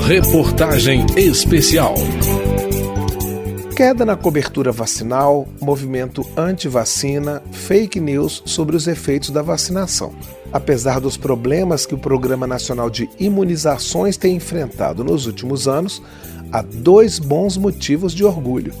Reportagem Especial. Queda na cobertura vacinal, movimento anti-vacina, fake news sobre os efeitos da vacinação. Apesar dos problemas que o Programa Nacional de Imunizações tem enfrentado nos últimos anos, há dois bons motivos de orgulho.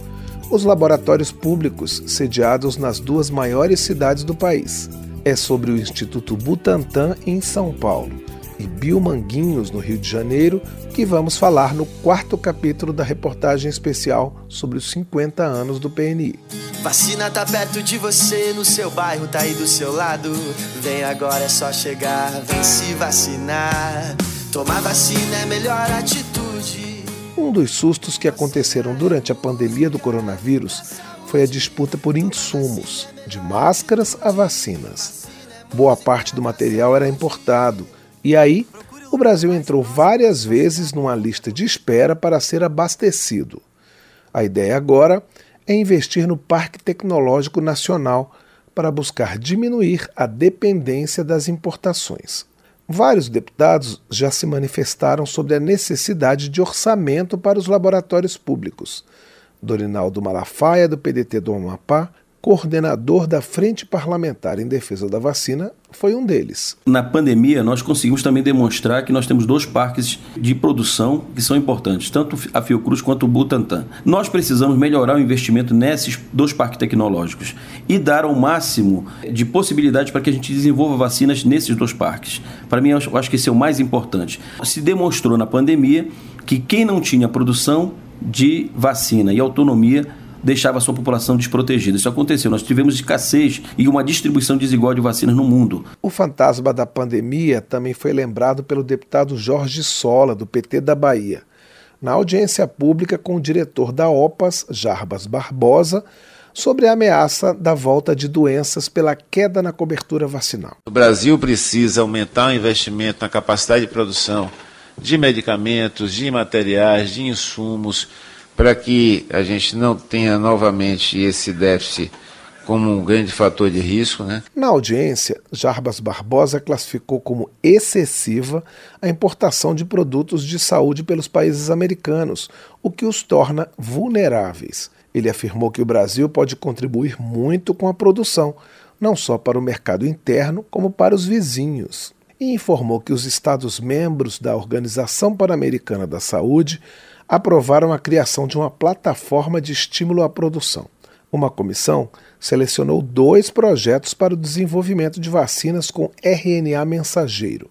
Os laboratórios públicos sediados nas duas maiores cidades do país. É sobre o Instituto Butantan em São Paulo e Biomanguinhos, no Rio de Janeiro, que vamos falar no quarto capítulo da reportagem especial sobre os 50 anos do PNI. Vacina tá perto de você, no seu bairro, tá aí do seu lado. Vem agora, é só chegar, vem se vacinar. Tomar vacina é melhor atitude. Um dos sustos que aconteceram durante a pandemia do coronavírus foi a disputa por insumos, de máscaras a vacinas. Boa parte do material era importado e aí, o Brasil entrou várias vezes numa lista de espera para ser abastecido. A ideia agora é investir no Parque Tecnológico Nacional para buscar diminuir a dependência das importações. Vários deputados já se manifestaram sobre a necessidade de orçamento para os laboratórios públicos. Dorinaldo Malafaia, do PDT do Amapá, coordenador da Frente Parlamentar em Defesa da Vacina, foi um deles. Na pandemia, nós conseguimos também demonstrar que nós temos dois parques de produção que são importantes, tanto a Fiocruz quanto o Butantan. Nós precisamos melhorar o investimento nesses dois parques tecnológicos e dar ao máximo de possibilidades para que a gente desenvolva vacinas nesses dois parques. Para mim, eu acho que esse é o mais importante. Se demonstrou na pandemia que quem não tinha produção de vacina e autonomia deixava a sua população desprotegida. Isso aconteceu. Nós tivemos escassez e uma distribuição desigual de vacinas no mundo. O fantasma da pandemia também foi lembrado pelo deputado Jorge Sola, do PT da Bahia. Na audiência pública com o diretor da OPAS, Jarbas Barbosa, sobre a ameaça da volta de doenças pela queda na cobertura vacinal. O Brasil precisa aumentar o investimento na capacidade de produção de medicamentos, de materiais, de insumos para que a gente não tenha novamente esse déficit como um grande fator de risco. Né? Na audiência, Jarbas Barbosa classificou como excessiva a importação de produtos de saúde pelos países americanos, o que os torna vulneráveis. Ele afirmou que o Brasil pode contribuir muito com a produção, não só para o mercado interno, como para os vizinhos. E informou que os Estados-membros da Organização Pan-Americana da Saúde aprovaram a criação de uma plataforma de estímulo à produção. Uma comissão selecionou dois projetos para o desenvolvimento de vacinas com RNA mensageiro,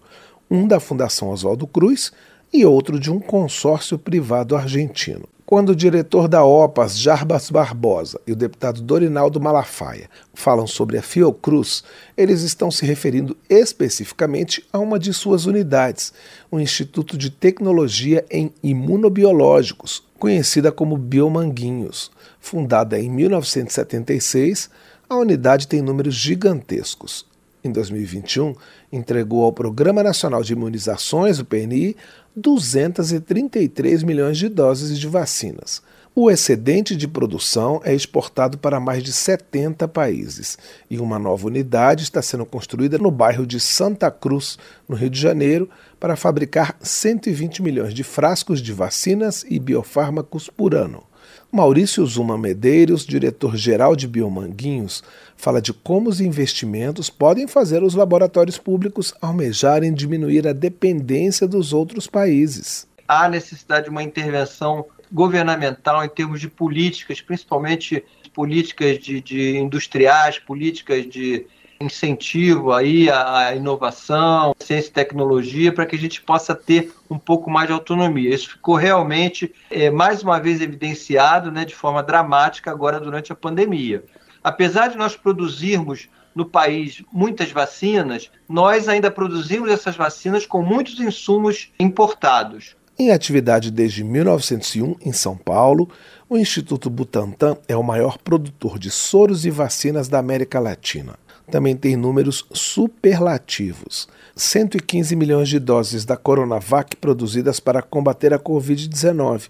um da Fundação Oswaldo Cruz e outro de um consórcio privado argentino. Quando o diretor da OPAS, Jarbas Barbosa, e o deputado Dorinaldo Malafaia falam sobre a Fiocruz, eles estão se referindo especificamente a uma de suas unidades, o Instituto de Tecnologia em Imunobiológicos, conhecida como Biomanguinhos. Fundada em 1976, a unidade tem números gigantescos. Em 2021, entregou ao Programa Nacional de Imunizações, o PNI, 233 milhões de doses de vacinas. O excedente de produção é exportado para mais de 70 países e uma nova unidade está sendo construída no bairro de Santa Cruz, no Rio de Janeiro, para fabricar 120 milhões de frascos de vacinas e biofármacos por ano. Maurício Zuma Medeiros, diretor-geral de Biomanguinhos, fala de como os investimentos podem fazer os laboratórios públicos almejarem diminuir a dependência dos outros países. Há necessidade de uma intervenção governamental em termos de políticas, principalmente políticas de, de industriais, políticas de incentivo aí à inovação, ciência e tecnologia, para que a gente possa ter um pouco mais de autonomia. Isso ficou realmente, é, mais uma vez, evidenciado né, de forma dramática agora durante a pandemia. Apesar de nós produzirmos no país muitas vacinas, nós ainda produzimos essas vacinas com muitos insumos importados. Em atividade desde 1901 em São Paulo, o Instituto Butantan é o maior produtor de soros e vacinas da América Latina também tem números superlativos. 115 milhões de doses da Coronavac produzidas para combater a Covid-19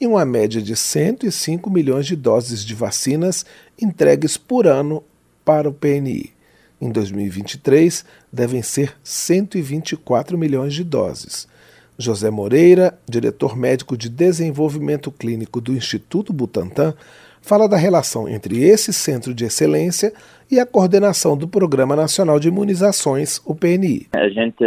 e uma média de 105 milhões de doses de vacinas entregues por ano para o PNI. Em 2023, devem ser 124 milhões de doses. José Moreira, diretor médico de desenvolvimento clínico do Instituto Butantan, fala da relação entre esse centro de excelência e a coordenação do Programa Nacional de Imunizações, o PNI. A gente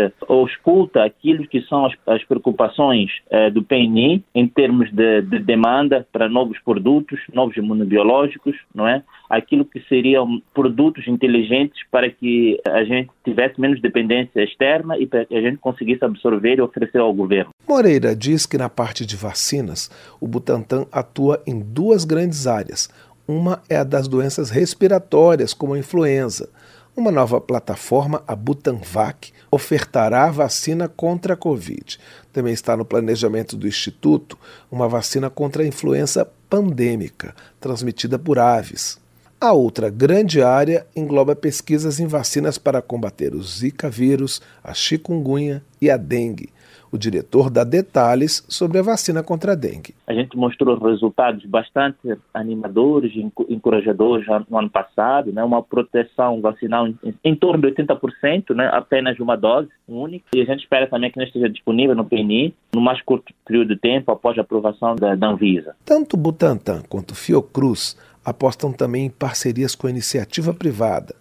escuta aquilo que são as, as preocupações eh, do PNI em termos de, de, demanda para novos produtos, novos imunobiológicos, não é? Aquilo que seriam produtos inteligentes para que a gente tivesse menos dependência externa e para que a gente conseguisse absorver e oferecer ao governo. Moreira diz que na parte de vacinas, o Butantan atua em duas grandes áreas uma é a das doenças respiratórias, como a influenza. Uma nova plataforma, a Butanvac, ofertará vacina contra a Covid. Também está no planejamento do Instituto uma vacina contra a influenza pandêmica, transmitida por aves. A outra grande área engloba pesquisas em vacinas para combater o Zika vírus, a chikungunya e a dengue. O diretor dá detalhes sobre a vacina contra a dengue. A gente mostrou resultados bastante animadores, encorajadores no ano passado, né? uma proteção vacinal em, em torno de 80%, né? apenas uma dose única. E a gente espera também que não esteja disponível no PNI no mais curto período de tempo após a aprovação da, da Anvisa. Tanto Butantan quanto Fiocruz apostam também em parcerias com a iniciativa privada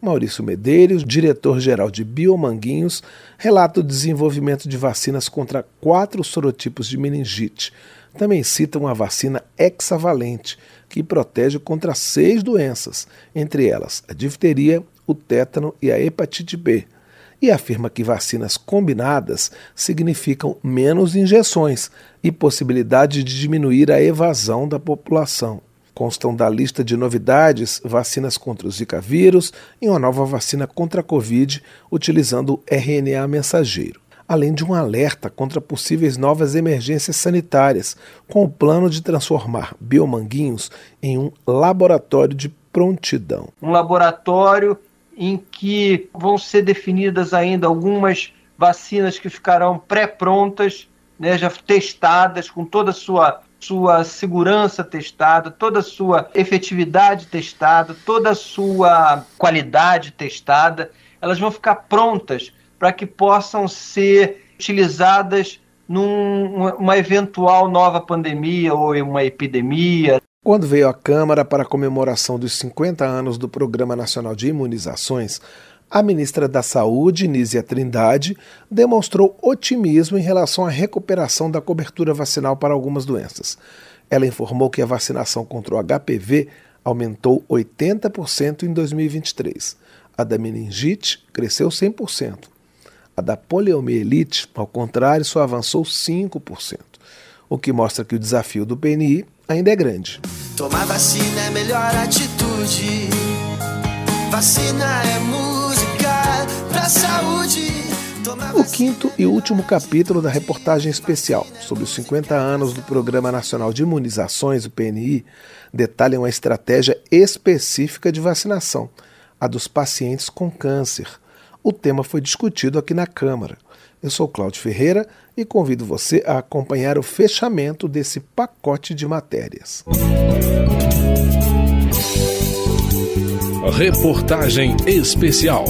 Maurício Medeiros, diretor-geral de Biomanguinhos, relata o desenvolvimento de vacinas contra quatro sorotipos de meningite. Também citam a vacina hexavalente, que protege contra seis doenças, entre elas a difteria, o tétano e a hepatite B. E afirma que vacinas combinadas significam menos injeções e possibilidade de diminuir a evasão da população. Constam da lista de novidades vacinas contra o Zika vírus e uma nova vacina contra a Covid utilizando RNA mensageiro, além de um alerta contra possíveis novas emergências sanitárias, com o plano de transformar Biomanguinhos em um laboratório de prontidão. Um laboratório em que vão ser definidas ainda algumas vacinas que ficarão pré-prontas, né, já testadas com toda a sua sua segurança testada, toda a sua efetividade testada, toda a sua qualidade testada, elas vão ficar prontas para que possam ser utilizadas numa eventual nova pandemia ou uma epidemia. Quando veio à Câmara para a comemoração dos 50 anos do Programa Nacional de Imunizações, a ministra da Saúde, Nízia Trindade, demonstrou otimismo em relação à recuperação da cobertura vacinal para algumas doenças. Ela informou que a vacinação contra o HPV aumentou 80% em 2023. A da meningite cresceu 100%. A da poliomielite, ao contrário, só avançou 5%, o que mostra que o desafio do PNI ainda é grande. Tomar vacina é melhor atitude. Vacina é muito. O quinto e último capítulo da reportagem especial sobre os 50 anos do Programa Nacional de Imunizações, o PNI, detalha uma estratégia específica de vacinação, a dos pacientes com câncer. O tema foi discutido aqui na Câmara. Eu sou Cláudio Ferreira e convido você a acompanhar o fechamento desse pacote de matérias. Reportagem especial.